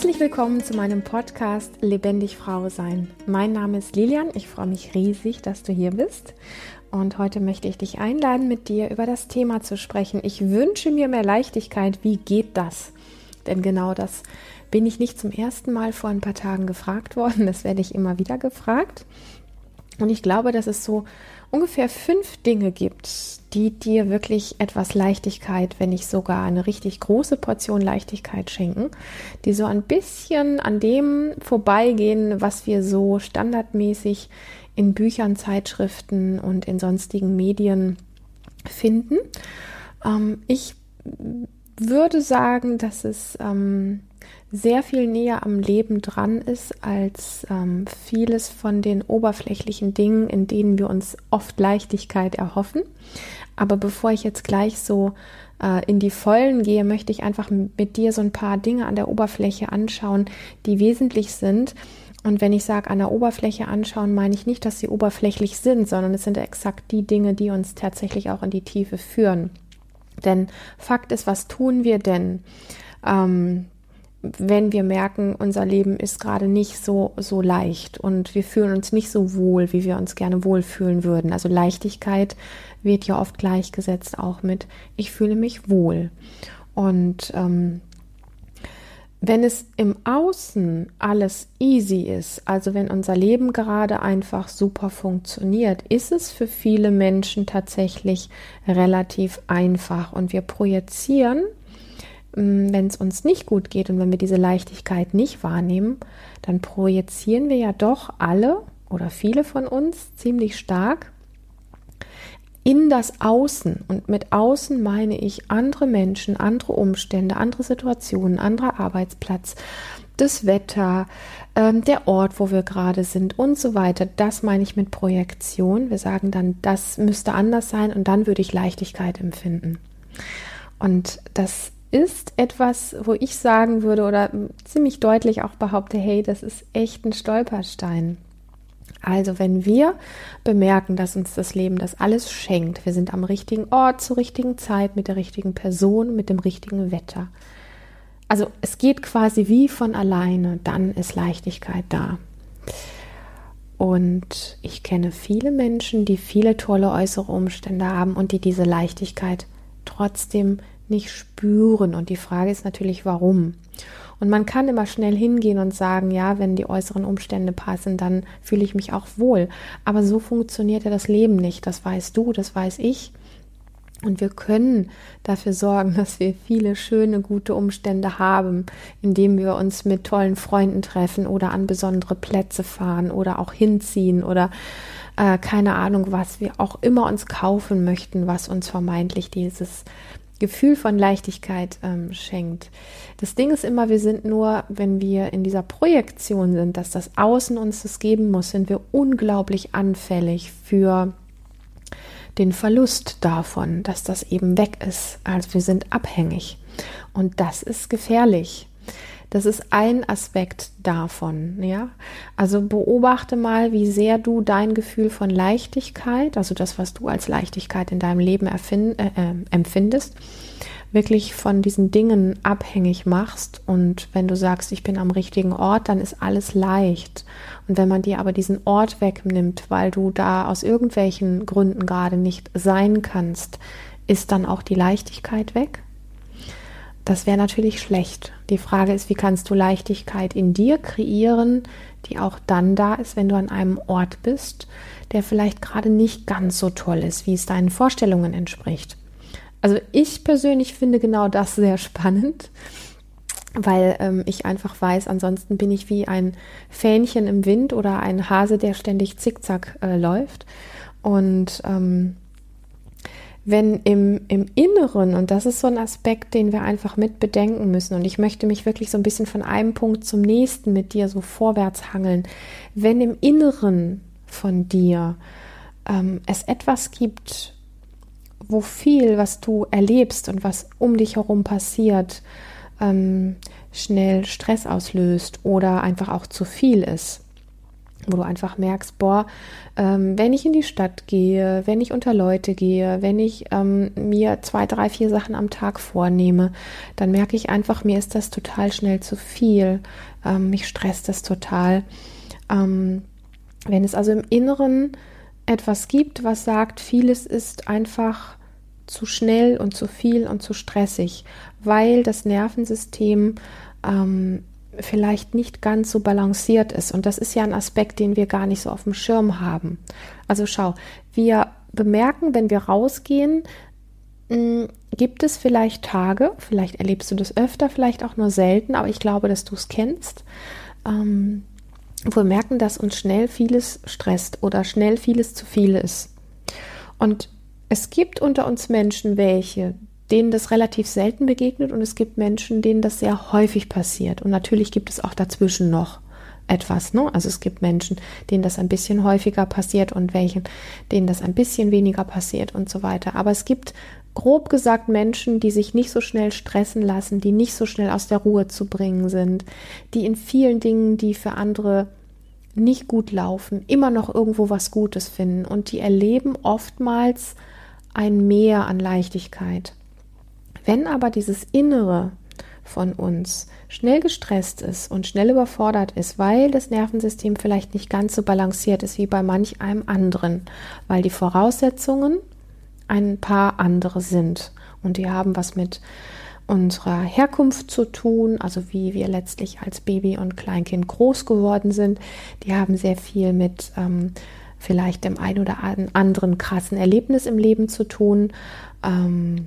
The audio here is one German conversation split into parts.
Herzlich willkommen zu meinem Podcast Lebendig Frau sein. Mein Name ist Lilian. Ich freue mich riesig, dass du hier bist. Und heute möchte ich dich einladen, mit dir über das Thema zu sprechen. Ich wünsche mir mehr Leichtigkeit. Wie geht das? Denn genau das bin ich nicht zum ersten Mal vor ein paar Tagen gefragt worden. Das werde ich immer wieder gefragt. Und ich glaube, dass es so ungefähr fünf Dinge gibt, die dir wirklich etwas Leichtigkeit, wenn nicht sogar eine richtig große Portion Leichtigkeit schenken, die so ein bisschen an dem vorbeigehen, was wir so standardmäßig in Büchern, Zeitschriften und in sonstigen Medien finden. Ähm, ich würde sagen, dass es ähm, sehr viel näher am Leben dran ist als ähm, vieles von den oberflächlichen Dingen, in denen wir uns oft Leichtigkeit erhoffen. Aber bevor ich jetzt gleich so äh, in die Vollen gehe, möchte ich einfach mit dir so ein paar Dinge an der Oberfläche anschauen, die wesentlich sind. Und wenn ich sage an der Oberfläche anschauen, meine ich nicht, dass sie oberflächlich sind, sondern es sind exakt die Dinge, die uns tatsächlich auch in die Tiefe führen. Denn Fakt ist, was tun wir denn? Ähm, wenn wir merken, unser Leben ist gerade nicht so, so leicht und wir fühlen uns nicht so wohl, wie wir uns gerne wohlfühlen würden. Also Leichtigkeit wird ja oft gleichgesetzt auch mit, ich fühle mich wohl. Und ähm, wenn es im Außen alles easy ist, also wenn unser Leben gerade einfach super funktioniert, ist es für viele Menschen tatsächlich relativ einfach und wir projizieren wenn es uns nicht gut geht und wenn wir diese Leichtigkeit nicht wahrnehmen, dann projizieren wir ja doch alle oder viele von uns ziemlich stark in das Außen. Und mit Außen meine ich andere Menschen, andere Umstände, andere Situationen, anderer Arbeitsplatz, das Wetter, ähm, der Ort, wo wir gerade sind und so weiter. Das meine ich mit Projektion. Wir sagen dann, das müsste anders sein und dann würde ich Leichtigkeit empfinden. Und das ist etwas, wo ich sagen würde oder ziemlich deutlich auch behaupte, hey, das ist echt ein Stolperstein. Also wenn wir bemerken, dass uns das Leben das alles schenkt, wir sind am richtigen Ort zur richtigen Zeit, mit der richtigen Person, mit dem richtigen Wetter. Also es geht quasi wie von alleine, dann ist Leichtigkeit da. Und ich kenne viele Menschen, die viele tolle äußere Umstände haben und die diese Leichtigkeit trotzdem nicht spüren. Und die Frage ist natürlich, warum? Und man kann immer schnell hingehen und sagen, ja, wenn die äußeren Umstände passen, dann fühle ich mich auch wohl. Aber so funktioniert ja das Leben nicht. Das weißt du, das weiß ich. Und wir können dafür sorgen, dass wir viele schöne, gute Umstände haben, indem wir uns mit tollen Freunden treffen oder an besondere Plätze fahren oder auch hinziehen oder äh, keine Ahnung, was wir auch immer uns kaufen möchten, was uns vermeintlich dieses Gefühl von Leichtigkeit ähm, schenkt. Das Ding ist immer, wir sind nur, wenn wir in dieser Projektion sind, dass das Außen uns das geben muss, sind wir unglaublich anfällig für den Verlust davon, dass das eben weg ist. Also wir sind abhängig. Und das ist gefährlich. Das ist ein Aspekt davon, ja. Also beobachte mal, wie sehr du dein Gefühl von Leichtigkeit, also das, was du als Leichtigkeit in deinem Leben erfind, äh, äh, empfindest, wirklich von diesen Dingen abhängig machst. Und wenn du sagst, ich bin am richtigen Ort, dann ist alles leicht. Und wenn man dir aber diesen Ort wegnimmt, weil du da aus irgendwelchen Gründen gerade nicht sein kannst, ist dann auch die Leichtigkeit weg? Das wäre natürlich schlecht. Die Frage ist, wie kannst du Leichtigkeit in dir kreieren, die auch dann da ist, wenn du an einem Ort bist, der vielleicht gerade nicht ganz so toll ist, wie es deinen Vorstellungen entspricht. Also ich persönlich finde genau das sehr spannend, weil ähm, ich einfach weiß, ansonsten bin ich wie ein Fähnchen im Wind oder ein Hase, der ständig zickzack äh, läuft. Und ähm, wenn im, im Inneren, und das ist so ein Aspekt, den wir einfach mit bedenken müssen, und ich möchte mich wirklich so ein bisschen von einem Punkt zum nächsten mit dir so vorwärts hangeln, wenn im Inneren von dir ähm, es etwas gibt, wo viel, was du erlebst und was um dich herum passiert, ähm, schnell Stress auslöst oder einfach auch zu viel ist, wo du einfach merkst, boah, ähm, wenn ich in die Stadt gehe, wenn ich unter Leute gehe, wenn ich ähm, mir zwei, drei, vier Sachen am Tag vornehme, dann merke ich einfach, mir ist das total schnell zu viel. Ähm, mich stresst das total. Ähm, wenn es also im Inneren etwas gibt, was sagt, vieles ist einfach zu schnell und zu viel und zu stressig, weil das Nervensystem ähm, vielleicht nicht ganz so balanciert ist. Und das ist ja ein Aspekt, den wir gar nicht so auf dem Schirm haben. Also schau, wir bemerken, wenn wir rausgehen, hm, gibt es vielleicht Tage, vielleicht erlebst du das öfter, vielleicht auch nur selten, aber ich glaube, dass du es kennst, ähm, wo wir merken, dass uns schnell vieles stresst oder schnell vieles zu viel ist. Und es gibt unter uns Menschen welche, denen das relativ selten begegnet und es gibt Menschen, denen das sehr häufig passiert. Und natürlich gibt es auch dazwischen noch etwas. Ne? Also es gibt Menschen, denen das ein bisschen häufiger passiert und welchen, denen das ein bisschen weniger passiert und so weiter. Aber es gibt grob gesagt Menschen, die sich nicht so schnell stressen lassen, die nicht so schnell aus der Ruhe zu bringen sind, die in vielen Dingen, die für andere nicht gut laufen, immer noch irgendwo was Gutes finden und die erleben oftmals ein Mehr an Leichtigkeit. Wenn aber dieses Innere von uns schnell gestresst ist und schnell überfordert ist, weil das Nervensystem vielleicht nicht ganz so balanciert ist wie bei manch einem anderen, weil die Voraussetzungen ein paar andere sind und die haben was mit unserer Herkunft zu tun, also wie wir letztlich als Baby und Kleinkind groß geworden sind. Die haben sehr viel mit ähm, vielleicht dem ein oder anderen krassen Erlebnis im Leben zu tun. Ähm,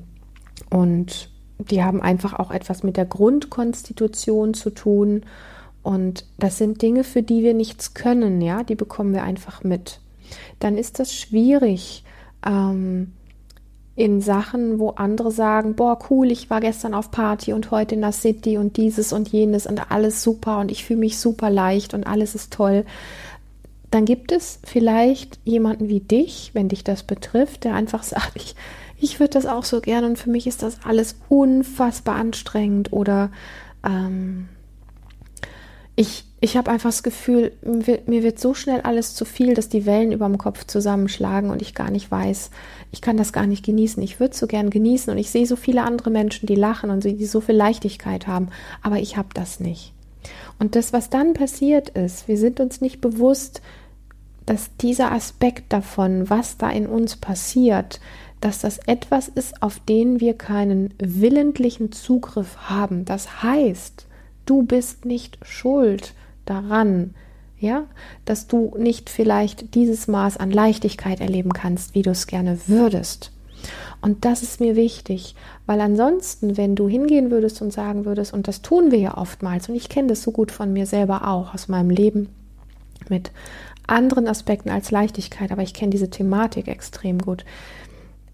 und die haben einfach auch etwas mit der Grundkonstitution zu tun. Und das sind Dinge, für die wir nichts können, ja, die bekommen wir einfach mit. Dann ist das schwierig ähm, in Sachen, wo andere sagen, boah, cool, ich war gestern auf Party und heute in der City und dieses und jenes und alles super und ich fühle mich super leicht und alles ist toll. Dann gibt es vielleicht jemanden wie dich, wenn dich das betrifft, der einfach sagt, ich, ich würde das auch so gerne und für mich ist das alles unfassbar anstrengend oder ähm, ich, ich habe einfach das Gefühl, mir wird so schnell alles zu viel, dass die Wellen über dem Kopf zusammenschlagen und ich gar nicht weiß, ich kann das gar nicht genießen. Ich würde so gern genießen und ich sehe so viele andere Menschen, die lachen und die so viel Leichtigkeit haben, aber ich habe das nicht. Und das, was dann passiert ist, wir sind uns nicht bewusst, dass dieser Aspekt davon, was da in uns passiert, dass das etwas ist, auf den wir keinen willentlichen Zugriff haben. Das heißt, du bist nicht schuld daran, ja, dass du nicht vielleicht dieses Maß an Leichtigkeit erleben kannst, wie du es gerne würdest. Und das ist mir wichtig, weil ansonsten, wenn du hingehen würdest und sagen würdest, und das tun wir ja oftmals, und ich kenne das so gut von mir selber auch aus meinem Leben mit anderen Aspekten als Leichtigkeit, aber ich kenne diese Thematik extrem gut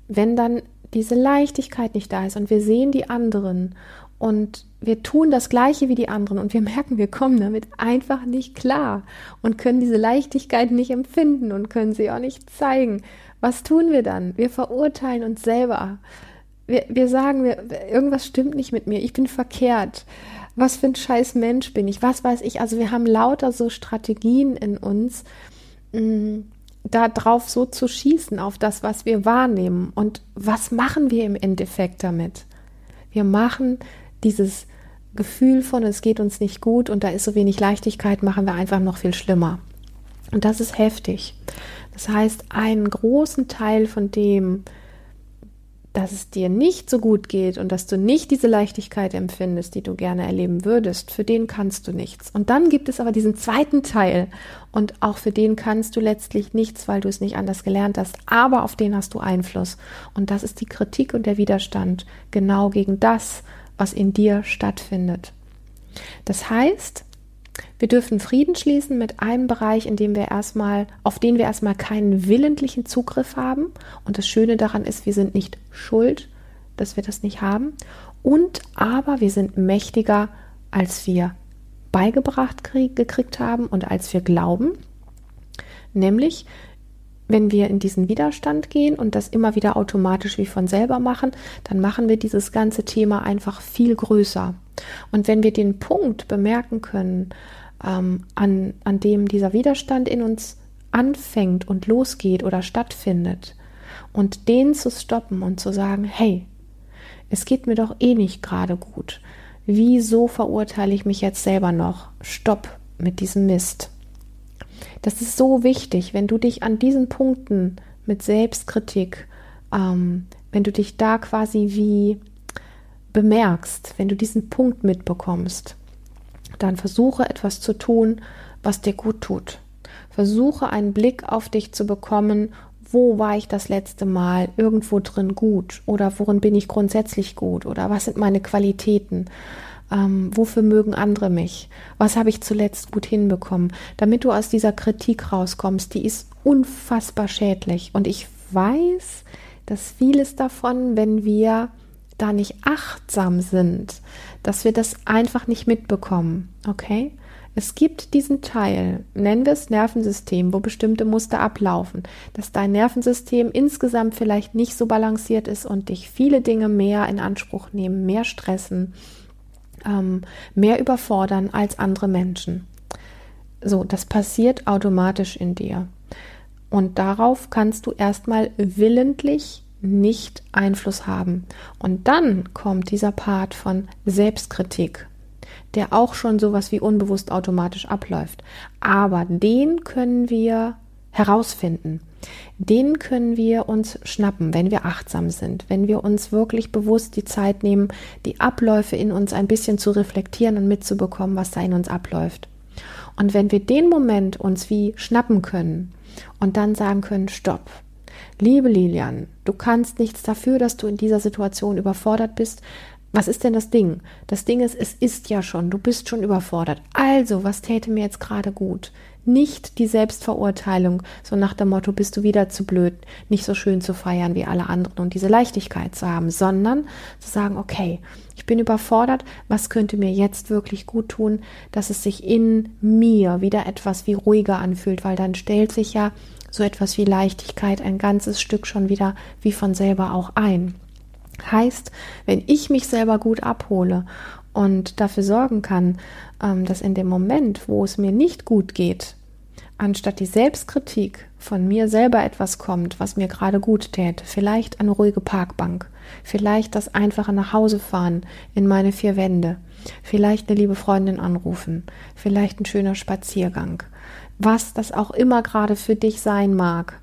wenn dann diese Leichtigkeit nicht da ist und wir sehen die anderen und wir tun das Gleiche wie die anderen und wir merken, wir kommen damit einfach nicht klar und können diese Leichtigkeit nicht empfinden und können sie auch nicht zeigen. Was tun wir dann? Wir verurteilen uns selber. Wir, wir sagen, wir, irgendwas stimmt nicht mit mir, ich bin verkehrt. Was für ein scheiß Mensch bin ich? Was weiß ich? Also wir haben lauter so Strategien in uns, mh, mm, darauf so zu schießen, auf das, was wir wahrnehmen. Und was machen wir im Endeffekt damit? Wir machen dieses Gefühl von, es geht uns nicht gut und da ist so wenig Leichtigkeit, machen wir einfach noch viel schlimmer. Und das ist heftig. Das heißt, einen großen Teil von dem, dass es dir nicht so gut geht und dass du nicht diese Leichtigkeit empfindest, die du gerne erleben würdest, für den kannst du nichts. Und dann gibt es aber diesen zweiten Teil und auch für den kannst du letztlich nichts, weil du es nicht anders gelernt hast, aber auf den hast du Einfluss. Und das ist die Kritik und der Widerstand genau gegen das, was in dir stattfindet. Das heißt, wir dürfen Frieden schließen mit einem Bereich, in dem wir erstmal, auf den wir erstmal keinen willentlichen Zugriff haben. Und das Schöne daran ist, wir sind nicht schuld, dass wir das nicht haben. Und aber wir sind mächtiger, als wir beigebracht krieg, gekriegt haben und als wir glauben. Nämlich, wenn wir in diesen Widerstand gehen und das immer wieder automatisch wie von selber machen, dann machen wir dieses ganze Thema einfach viel größer. Und wenn wir den Punkt bemerken können, ähm, an, an dem dieser Widerstand in uns anfängt und losgeht oder stattfindet. Und den zu stoppen und zu sagen, hey, es geht mir doch eh nicht gerade gut. Wieso verurteile ich mich jetzt selber noch? Stopp mit diesem Mist. Das ist so wichtig, wenn du dich an diesen Punkten mit Selbstkritik, ähm, wenn du dich da quasi wie bemerkst, wenn du diesen Punkt mitbekommst, dann versuche etwas zu tun, was dir gut tut. Versuche einen Blick auf dich zu bekommen, wo war ich das letzte Mal irgendwo drin gut oder worin bin ich grundsätzlich gut oder was sind meine Qualitäten. Ähm, wofür mögen andere mich? Was habe ich zuletzt gut hinbekommen? Damit du aus dieser Kritik rauskommst, die ist unfassbar schädlich. Und ich weiß, dass vieles davon, wenn wir da nicht achtsam sind, dass wir das einfach nicht mitbekommen. Okay? Es gibt diesen Teil, nennen wir es Nervensystem, wo bestimmte Muster ablaufen, dass dein Nervensystem insgesamt vielleicht nicht so balanciert ist und dich viele Dinge mehr in Anspruch nehmen, mehr stressen, ähm, mehr überfordern als andere Menschen. So, das passiert automatisch in dir. Und darauf kannst du erstmal willentlich nicht Einfluss haben. Und dann kommt dieser Part von Selbstkritik, der auch schon sowas wie unbewusst automatisch abläuft. Aber den können wir herausfinden. Den können wir uns schnappen, wenn wir achtsam sind, wenn wir uns wirklich bewusst die Zeit nehmen, die Abläufe in uns ein bisschen zu reflektieren und mitzubekommen, was da in uns abläuft. Und wenn wir den Moment uns wie schnappen können und dann sagen können, stopp, Liebe Lilian, du kannst nichts dafür, dass du in dieser Situation überfordert bist. Was ist denn das Ding? Das Ding ist, es ist ja schon, du bist schon überfordert. Also, was täte mir jetzt gerade gut? Nicht die Selbstverurteilung, so nach dem Motto, bist du wieder zu blöd, nicht so schön zu feiern wie alle anderen und diese Leichtigkeit zu haben, sondern zu sagen, okay, ich bin überfordert, was könnte mir jetzt wirklich gut tun, dass es sich in mir wieder etwas wie ruhiger anfühlt, weil dann stellt sich ja so etwas wie Leichtigkeit ein ganzes Stück schon wieder wie von selber auch ein. Heißt, wenn ich mich selber gut abhole und dafür sorgen kann, ähm, dass in dem Moment, wo es mir nicht gut geht, anstatt die Selbstkritik von mir selber etwas kommt, was mir gerade gut täte, vielleicht eine ruhige Parkbank, vielleicht das einfache nach Hause fahren in meine vier Wände, vielleicht eine liebe Freundin anrufen, vielleicht ein schöner Spaziergang, was das auch immer gerade für dich sein mag.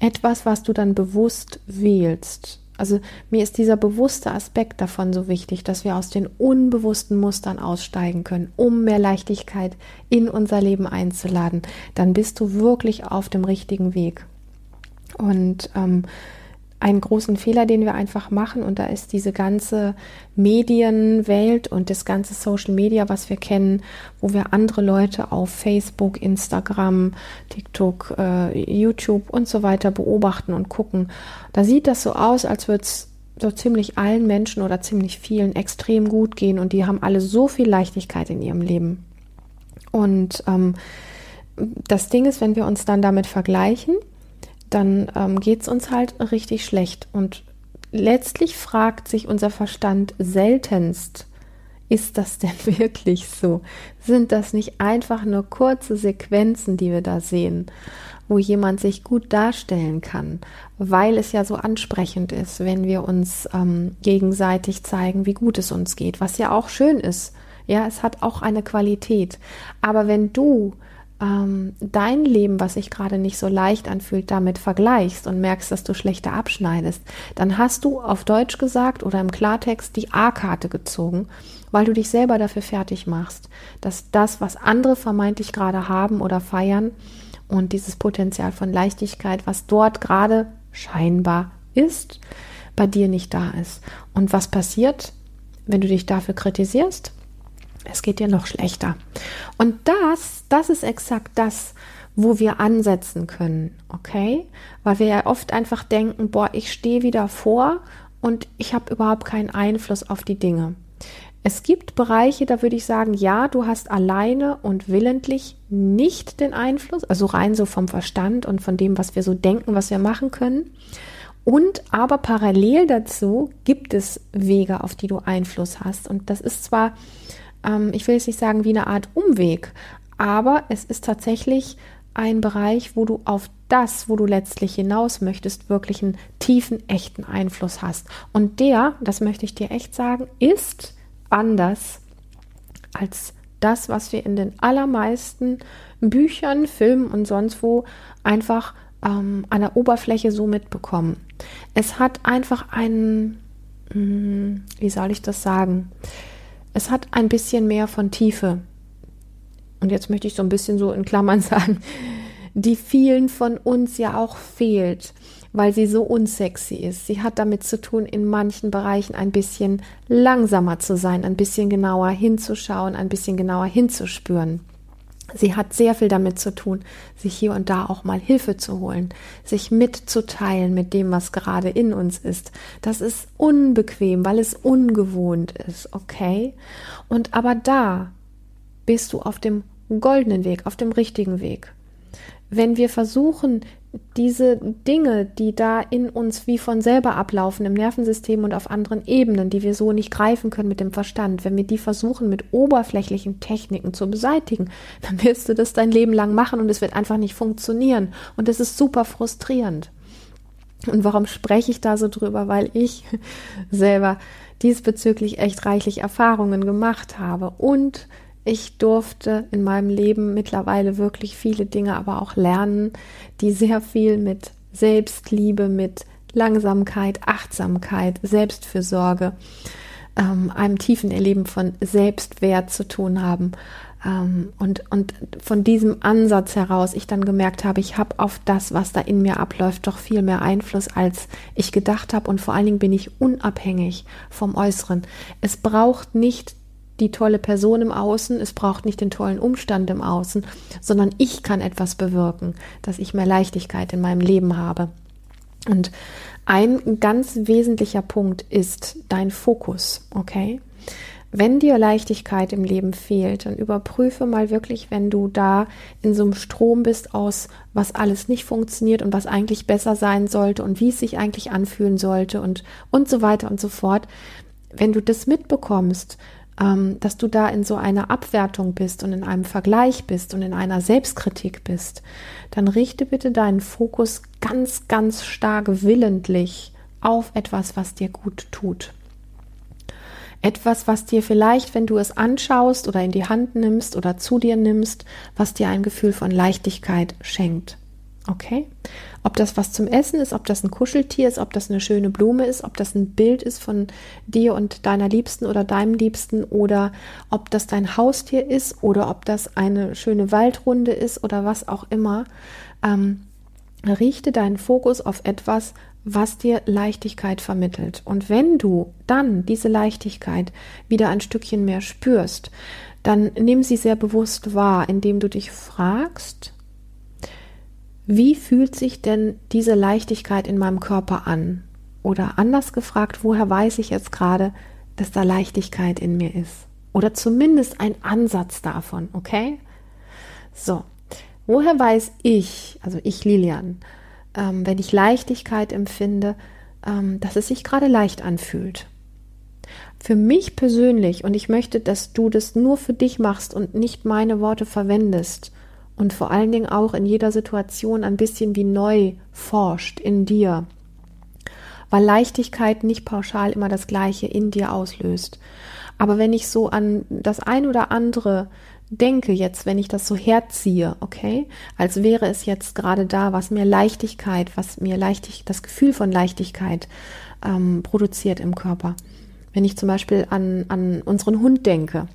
Etwas, was du dann bewusst wählst. Also mir ist dieser bewusste Aspekt davon so wichtig, dass wir aus den unbewussten Mustern aussteigen können, um mehr Leichtigkeit in unser Leben einzuladen. Dann bist du wirklich auf dem richtigen Weg. Und ähm, einen großen Fehler, den wir einfach machen. Und da ist diese ganze Medienwelt und das ganze Social Media, was wir kennen, wo wir andere Leute auf Facebook, Instagram, TikTok, äh, YouTube und so weiter beobachten und gucken. Da sieht das so aus, als würde es so ziemlich allen Menschen oder ziemlich vielen extrem gut gehen und die haben alle so viel Leichtigkeit in ihrem Leben. Und ähm, das Ding ist, wenn wir uns dann damit vergleichen, dann ähm, geht es uns halt richtig schlecht. Und letztlich fragt sich unser Verstand seltenst, ist das denn wirklich so? Sind das nicht einfach nur kurze Sequenzen, die wir da sehen, wo jemand sich gut darstellen kann, weil es ja so ansprechend ist, wenn wir uns ähm, gegenseitig zeigen, wie gut es uns geht, was ja auch schön ist. Ja, es hat auch eine Qualität. Aber wenn du ähm, dein Leben, was sich gerade nicht so leicht anfühlt, damit vergleichst und merkst, dass du schlechter abschneidest, dann hast du auf Deutsch gesagt oder im Klartext die A-Karte gezogen, weil du dich selber dafür fertig machst, dass das, was andere vermeintlich gerade haben oder feiern und dieses Potenzial von Leichtigkeit, was dort gerade scheinbar ist, bei dir nicht da ist. Und was passiert, wenn du dich dafür kritisierst? Es geht dir noch schlechter. Und das, das ist exakt das, wo wir ansetzen können, okay? Weil wir ja oft einfach denken, boah, ich stehe wieder vor und ich habe überhaupt keinen Einfluss auf die Dinge. Es gibt Bereiche, da würde ich sagen, ja, du hast alleine und willentlich nicht den Einfluss, also rein so vom Verstand und von dem, was wir so denken, was wir machen können. Und aber parallel dazu gibt es Wege, auf die du Einfluss hast. Und das ist zwar ähm, ich will jetzt nicht sagen wie eine Art Umweg, aber es ist tatsächlich ein Bereich, wo du auf das, wo du letztlich hinaus möchtest, wirklich einen tiefen, echten Einfluss hast. Und der, das möchte ich dir echt sagen, ist anders als das, was wir in den allermeisten Büchern, Filmen und sonst wo einfach ähm, an der Oberfläche so mitbekommen. Es hat einfach einen, hm, wie soll ich das sagen? Es hat ein bisschen mehr von Tiefe und jetzt möchte ich so ein bisschen so in Klammern sagen, die vielen von uns ja auch fehlt, weil sie so unsexy ist. Sie hat damit zu tun, in manchen Bereichen ein bisschen langsamer zu sein, ein bisschen genauer hinzuschauen, ein bisschen genauer hinzuspüren. Sie hat sehr viel damit zu tun, sich hier und da auch mal Hilfe zu holen, sich mitzuteilen mit dem, was gerade in uns ist. Das ist unbequem, weil es ungewohnt ist, okay? Und aber da bist du auf dem goldenen Weg, auf dem richtigen Weg. Wenn wir versuchen, diese Dinge, die da in uns wie von selber ablaufen, im Nervensystem und auf anderen Ebenen, die wir so nicht greifen können mit dem Verstand, wenn wir die versuchen mit oberflächlichen Techniken zu beseitigen, dann wirst du das dein Leben lang machen und es wird einfach nicht funktionieren. Und es ist super frustrierend. Und warum spreche ich da so drüber? Weil ich selber diesbezüglich echt reichlich Erfahrungen gemacht habe und ich durfte in meinem Leben mittlerweile wirklich viele Dinge aber auch lernen, die sehr viel mit Selbstliebe, mit Langsamkeit, Achtsamkeit, Selbstfürsorge, ähm, einem tiefen Erleben von Selbstwert zu tun haben. Ähm, und, und von diesem Ansatz heraus ich dann gemerkt habe, ich habe auf das, was da in mir abläuft, doch viel mehr Einfluss, als ich gedacht habe. Und vor allen Dingen bin ich unabhängig vom Äußeren. Es braucht nicht die tolle Person im Außen, es braucht nicht den tollen Umstand im Außen, sondern ich kann etwas bewirken, dass ich mehr Leichtigkeit in meinem Leben habe. Und ein ganz wesentlicher Punkt ist dein Fokus, okay? Wenn dir Leichtigkeit im Leben fehlt, dann überprüfe mal wirklich, wenn du da in so einem Strom bist aus, was alles nicht funktioniert und was eigentlich besser sein sollte und wie es sich eigentlich anfühlen sollte und, und so weiter und so fort. Wenn du das mitbekommst, dass du da in so einer Abwertung bist und in einem Vergleich bist und in einer Selbstkritik bist, dann richte bitte deinen Fokus ganz, ganz stark willentlich auf etwas, was dir gut tut. Etwas, was dir vielleicht, wenn du es anschaust oder in die Hand nimmst oder zu dir nimmst, was dir ein Gefühl von Leichtigkeit schenkt. Okay? Ob das was zum Essen ist, ob das ein Kuscheltier ist, ob das eine schöne Blume ist, ob das ein Bild ist von dir und deiner Liebsten oder deinem Liebsten oder ob das dein Haustier ist oder ob das eine schöne Waldrunde ist oder was auch immer. Ähm, richte deinen Fokus auf etwas, was dir Leichtigkeit vermittelt. Und wenn du dann diese Leichtigkeit wieder ein Stückchen mehr spürst, dann nimm sie sehr bewusst wahr, indem du dich fragst, wie fühlt sich denn diese Leichtigkeit in meinem Körper an? Oder anders gefragt, woher weiß ich jetzt gerade, dass da Leichtigkeit in mir ist? Oder zumindest ein Ansatz davon, okay? So, woher weiß ich, also ich Lilian, ähm, wenn ich Leichtigkeit empfinde, ähm, dass es sich gerade leicht anfühlt? Für mich persönlich, und ich möchte, dass du das nur für dich machst und nicht meine Worte verwendest, und vor allen Dingen auch in jeder Situation ein bisschen wie neu forscht in dir, weil Leichtigkeit nicht pauschal immer das Gleiche in dir auslöst. Aber wenn ich so an das ein oder andere denke jetzt, wenn ich das so herziehe, okay, als wäre es jetzt gerade da, was mir Leichtigkeit, was mir leichtig, das Gefühl von Leichtigkeit ähm, produziert im Körper. Wenn ich zum Beispiel an, an unseren Hund denke,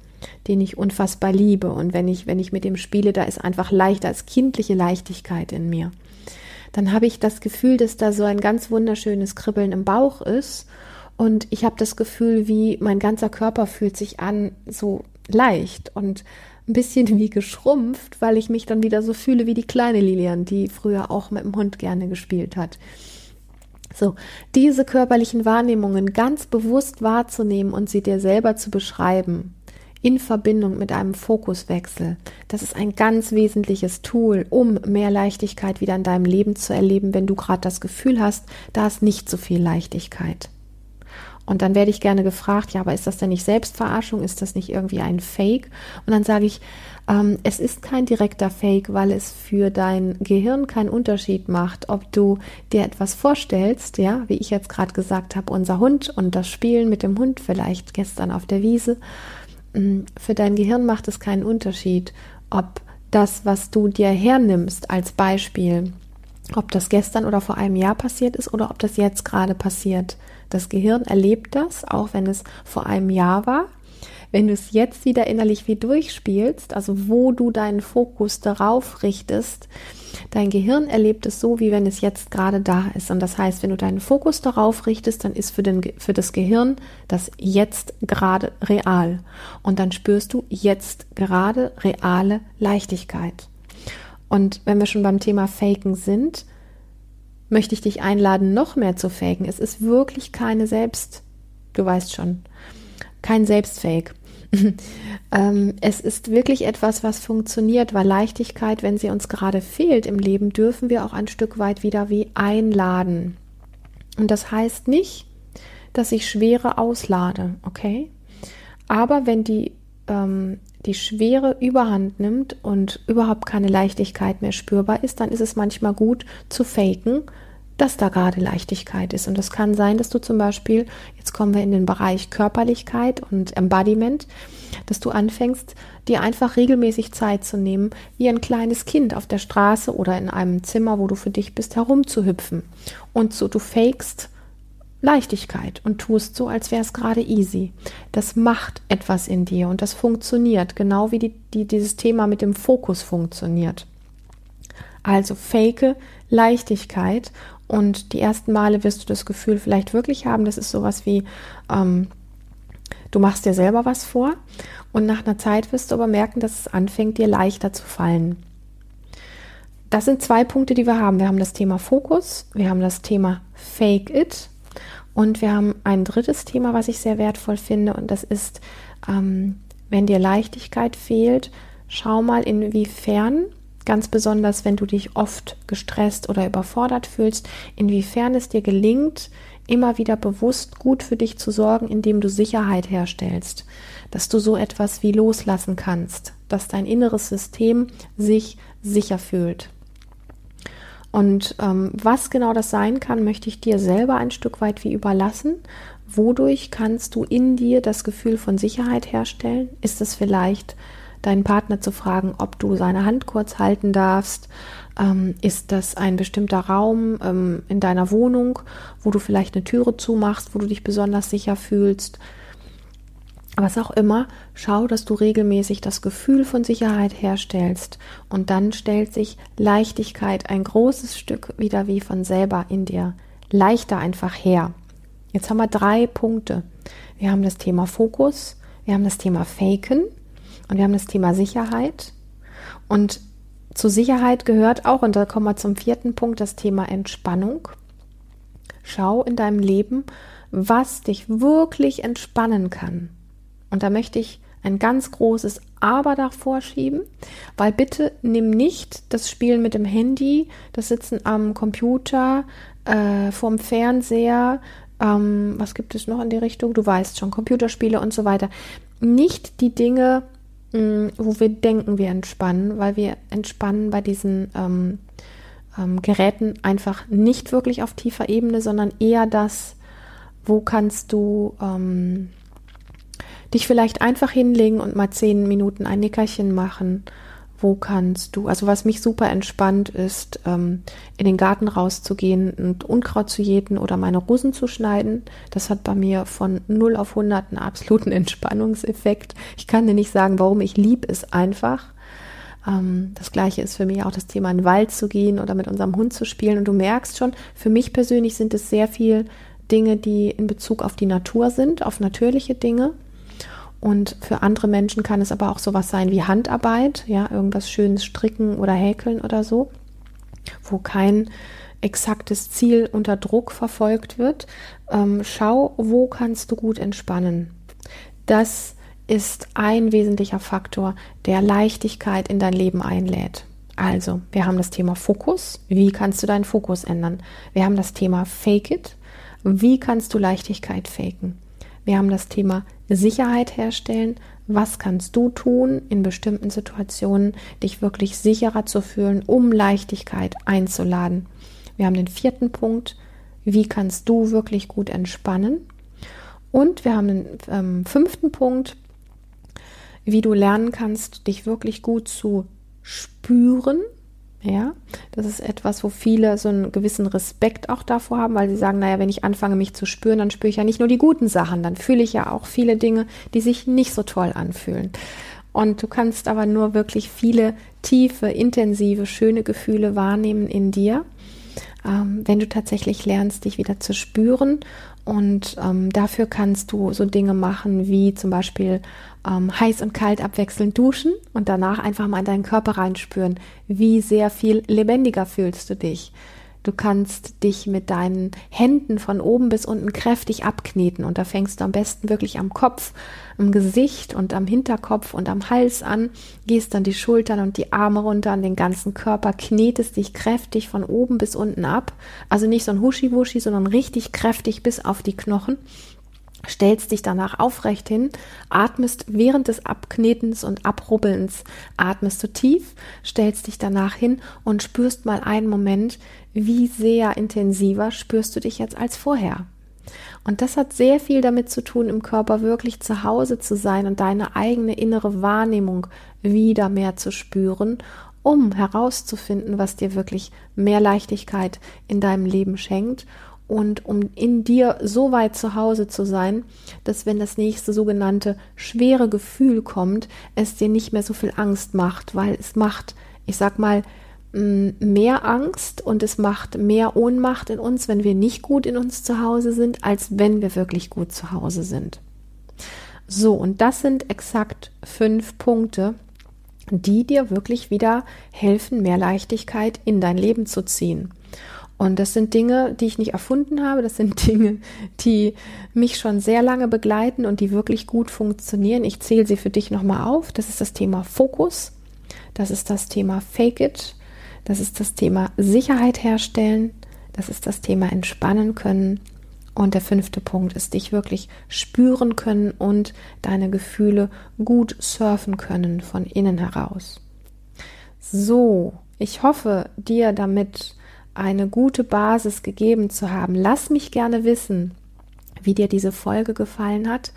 den ich unfassbar liebe. Und wenn ich, wenn ich mit dem spiele, da ist einfach leichter als kindliche Leichtigkeit in mir. Dann habe ich das Gefühl, dass da so ein ganz wunderschönes Kribbeln im Bauch ist. Und ich habe das Gefühl, wie mein ganzer Körper fühlt sich an, so leicht und ein bisschen wie geschrumpft, weil ich mich dann wieder so fühle wie die kleine Lilian, die früher auch mit dem Hund gerne gespielt hat. So, diese körperlichen Wahrnehmungen ganz bewusst wahrzunehmen und sie dir selber zu beschreiben, in Verbindung mit einem Fokuswechsel. Das ist ein ganz wesentliches Tool, um mehr Leichtigkeit wieder in deinem Leben zu erleben, wenn du gerade das Gefühl hast, da ist nicht so viel Leichtigkeit. Und dann werde ich gerne gefragt, ja, aber ist das denn nicht Selbstverarschung? Ist das nicht irgendwie ein Fake? Und dann sage ich, ähm, es ist kein direkter Fake, weil es für dein Gehirn keinen Unterschied macht, ob du dir etwas vorstellst, ja, wie ich jetzt gerade gesagt habe, unser Hund und das Spielen mit dem Hund vielleicht gestern auf der Wiese. Mm, für dein Gehirn macht es keinen Unterschied, ob das, was du dir hernimmst als Beispiel, ob das gestern oder vor einem Jahr passiert ist oder ob das jetzt gerade passiert. Das Gehirn erlebt das, auch wenn es vor einem Jahr war. Wenn du es jetzt wieder innerlich wie durchspielst, also wo du deinen Fokus darauf richtest, dein Gehirn erlebt es so, wie wenn es jetzt gerade da ist. Und das heißt, wenn du deinen Fokus darauf richtest, dann ist für, den, für das Gehirn das jetzt gerade real. Und dann spürst du jetzt gerade reale Leichtigkeit. Und wenn wir schon beim Thema Faken sind, möchte ich dich einladen, noch mehr zu faken. Es ist wirklich keine Selbst, du weißt schon, kein Selbstfake. ähm, es ist wirklich etwas, was funktioniert, weil Leichtigkeit, wenn sie uns gerade fehlt im Leben, dürfen wir auch ein Stück weit wieder wie einladen. Und das heißt nicht, dass ich Schwere auslade, okay? Aber wenn die ähm, die Schwere überhand nimmt und überhaupt keine Leichtigkeit mehr spürbar ist, dann ist es manchmal gut zu faken, dass da gerade Leichtigkeit ist. Und das kann sein, dass du zum Beispiel, jetzt kommen wir in den Bereich Körperlichkeit und Embodiment, dass du anfängst, dir einfach regelmäßig Zeit zu nehmen, wie ein kleines Kind auf der Straße oder in einem Zimmer, wo du für dich bist, herumzuhüpfen. Und so du fakest Leichtigkeit und tust so, als wäre es gerade easy. Das macht etwas in dir und das funktioniert, genau wie die, die, dieses Thema mit dem Fokus funktioniert. Also fake Leichtigkeit und die ersten Male wirst du das Gefühl vielleicht wirklich haben, das ist sowas wie, ähm, du machst dir selber was vor und nach einer Zeit wirst du aber merken, dass es anfängt, dir leichter zu fallen. Das sind zwei Punkte, die wir haben. Wir haben das Thema Fokus, wir haben das Thema Fake It und wir haben ein drittes Thema, was ich sehr wertvoll finde, und das ist, ähm, wenn dir Leichtigkeit fehlt, schau mal, inwiefern, ganz besonders wenn du dich oft gestresst oder überfordert fühlst, inwiefern es dir gelingt, immer wieder bewusst gut für dich zu sorgen, indem du Sicherheit herstellst, dass du so etwas wie loslassen kannst, dass dein inneres System sich sicher fühlt. Und ähm, was genau das sein kann, möchte ich dir selber ein Stück weit wie überlassen. Wodurch kannst du in dir das Gefühl von Sicherheit herstellen? Ist es vielleicht deinen Partner zu fragen, ob du seine Hand kurz halten darfst? Ähm, ist das ein bestimmter Raum ähm, in deiner Wohnung, wo du vielleicht eine Türe zumachst, wo du dich besonders sicher fühlst? was auch immer, schau, dass du regelmäßig das Gefühl von Sicherheit herstellst und dann stellt sich Leichtigkeit ein großes Stück wieder wie von selber in dir leichter einfach her. Jetzt haben wir drei Punkte. Wir haben das Thema Fokus, wir haben das Thema Faken und wir haben das Thema Sicherheit. Und zu Sicherheit gehört auch, und da kommen wir zum vierten Punkt, das Thema Entspannung. Schau in deinem Leben, was dich wirklich entspannen kann. Und da möchte ich ein ganz großes Aber davor schieben, weil bitte nimm nicht das Spielen mit dem Handy, das Sitzen am Computer, äh, vorm Fernseher, ähm, was gibt es noch in die Richtung? Du weißt schon, Computerspiele und so weiter. Nicht die Dinge, wo wir denken, wir entspannen, weil wir entspannen bei diesen ähm, ähm, Geräten einfach nicht wirklich auf tiefer Ebene, sondern eher das, wo kannst du ähm, dich vielleicht einfach hinlegen und mal zehn Minuten ein Nickerchen machen. Wo kannst du, also was mich super entspannt ist, ähm, in den Garten rauszugehen und Unkraut zu jäten oder meine Rosen zu schneiden. Das hat bei mir von 0 auf 100 einen absoluten Entspannungseffekt. Ich kann dir nicht sagen, warum ich liebe es einfach. Ähm, das gleiche ist für mich auch das Thema in den Wald zu gehen oder mit unserem Hund zu spielen. Und du merkst schon, für mich persönlich sind es sehr viel Dinge, die in Bezug auf die Natur sind, auf natürliche Dinge. Und für andere Menschen kann es aber auch sowas sein wie Handarbeit, ja, irgendwas Schönes stricken oder häkeln oder so, wo kein exaktes Ziel unter Druck verfolgt wird. Ähm, schau, wo kannst du gut entspannen. Das ist ein wesentlicher Faktor, der Leichtigkeit in dein Leben einlädt. Also, wir haben das Thema Fokus. Wie kannst du deinen Fokus ändern? Wir haben das Thema Fake It. wie kannst du Leichtigkeit faken? Wir haben das Thema Sicherheit herstellen. Was kannst du tun in bestimmten Situationen, dich wirklich sicherer zu fühlen, um Leichtigkeit einzuladen? Wir haben den vierten Punkt. Wie kannst du wirklich gut entspannen? Und wir haben den ähm, fünften Punkt, wie du lernen kannst, dich wirklich gut zu spüren. Ja, das ist etwas, wo viele so einen gewissen Respekt auch davor haben, weil sie sagen, naja, wenn ich anfange, mich zu spüren, dann spüre ich ja nicht nur die guten Sachen, dann fühle ich ja auch viele Dinge, die sich nicht so toll anfühlen. Und du kannst aber nur wirklich viele tiefe, intensive, schöne Gefühle wahrnehmen in dir, ähm, wenn du tatsächlich lernst, dich wieder zu spüren und ähm, dafür kannst du so Dinge machen wie zum Beispiel ähm, heiß und kalt abwechselnd duschen und danach einfach mal in deinen Körper reinspüren, wie sehr viel lebendiger fühlst du dich. Du kannst dich mit deinen Händen von oben bis unten kräftig abkneten und da fängst du am besten wirklich am Kopf, am Gesicht und am Hinterkopf und am Hals an, gehst dann die Schultern und die Arme runter an den ganzen Körper, knetest dich kräftig von oben bis unten ab. Also nicht so ein Huschi-Wuschi, sondern richtig kräftig bis auf die Knochen stellst dich danach aufrecht hin, atmest während des Abknetens und Abrubbelns, atmest du tief, stellst dich danach hin und spürst mal einen Moment, wie sehr intensiver spürst du dich jetzt als vorher. Und das hat sehr viel damit zu tun, im Körper wirklich zu Hause zu sein und deine eigene innere Wahrnehmung wieder mehr zu spüren, um herauszufinden, was dir wirklich mehr Leichtigkeit in deinem Leben schenkt und um in dir so weit zu Hause zu sein, dass wenn das nächste sogenannte schwere Gefühl kommt, es dir nicht mehr so viel Angst macht, weil es macht, ich sag mal, mehr Angst und es macht mehr Ohnmacht in uns, wenn wir nicht gut in uns zu Hause sind, als wenn wir wirklich gut zu Hause sind. So, und das sind exakt fünf Punkte, die dir wirklich wieder helfen, mehr Leichtigkeit in dein Leben zu ziehen. Und das sind Dinge, die ich nicht erfunden habe, das sind Dinge, die mich schon sehr lange begleiten und die wirklich gut funktionieren. Ich zähle sie für dich nochmal auf. Das ist das Thema Fokus, das ist das Thema Fake It, das ist das Thema Sicherheit herstellen, das ist das Thema entspannen können. Und der fünfte Punkt ist, dich wirklich spüren können und deine Gefühle gut surfen können von innen heraus. So, ich hoffe, dir damit eine gute Basis gegeben zu haben. Lass mich gerne wissen, wie dir diese Folge gefallen hat.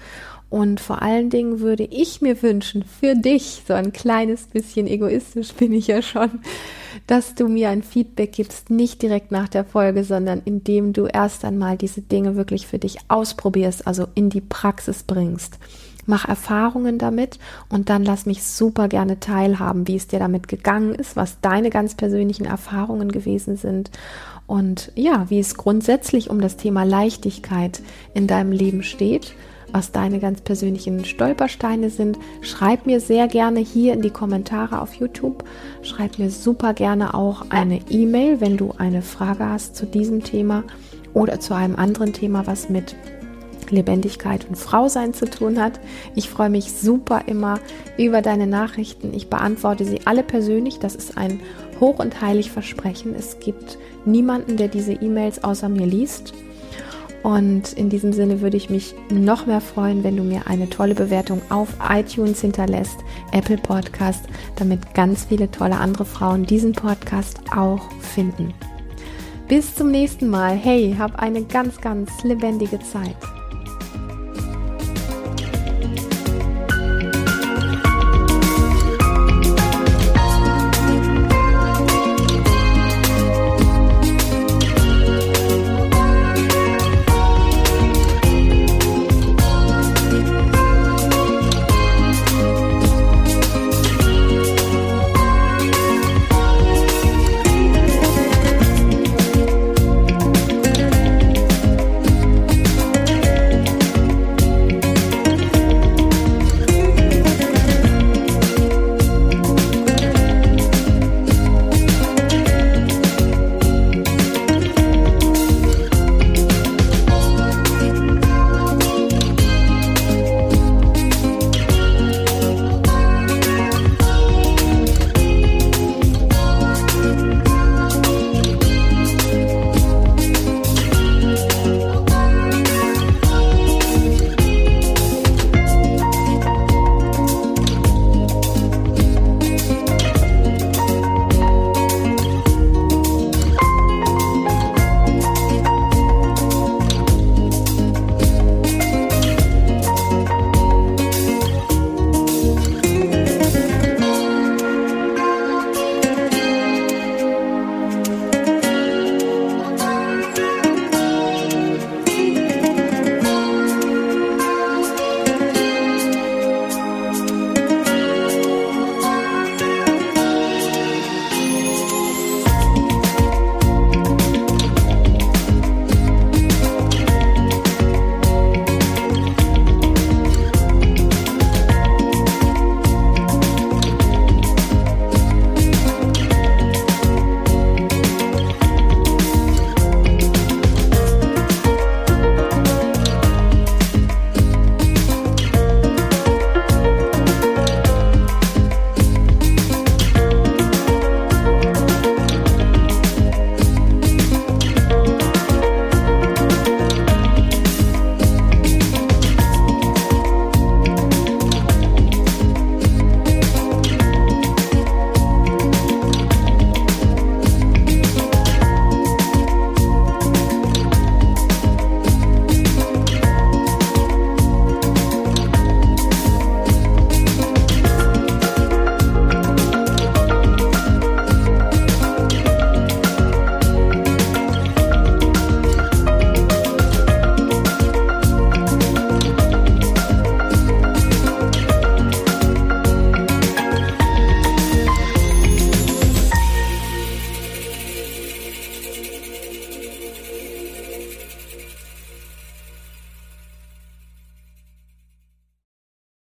Und vor allen Dingen würde ich mir wünschen, für dich, so ein kleines bisschen egoistisch bin ich ja schon, dass du mir ein Feedback gibst, nicht direkt nach der Folge, sondern indem du erst einmal diese Dinge wirklich für dich ausprobierst, also in die Praxis bringst mach Erfahrungen damit und dann lass mich super gerne teilhaben, wie es dir damit gegangen ist, was deine ganz persönlichen Erfahrungen gewesen sind und ja, wie es grundsätzlich um das Thema Leichtigkeit in deinem Leben steht was deine ganz persönlichen Stolpersteine sind. Schreib mir sehr gerne hier in die Kommentare auf YouTube. Schreib mir super gerne auch eine E-Mail, wenn du eine Frage hast zu diesem Thema oder zu einem anderen Thema, was mit Lebendigkeit und Frausein zu tun hat. Ich freue mich super immer über deine Nachrichten. Ich beantworte sie alle persönlich. Das ist ein hoch und heilig Versprechen. Es gibt niemanden, der diese E-Mails außer mir liest. Und in diesem Sinne würde ich mich noch mehr freuen, wenn du mir eine tolle Bewertung auf iTunes hinterlässt, Apple Podcast, damit ganz viele tolle andere Frauen diesen Podcast auch finden. Bis zum nächsten Mal. Hey, hab eine ganz, ganz lebendige Zeit.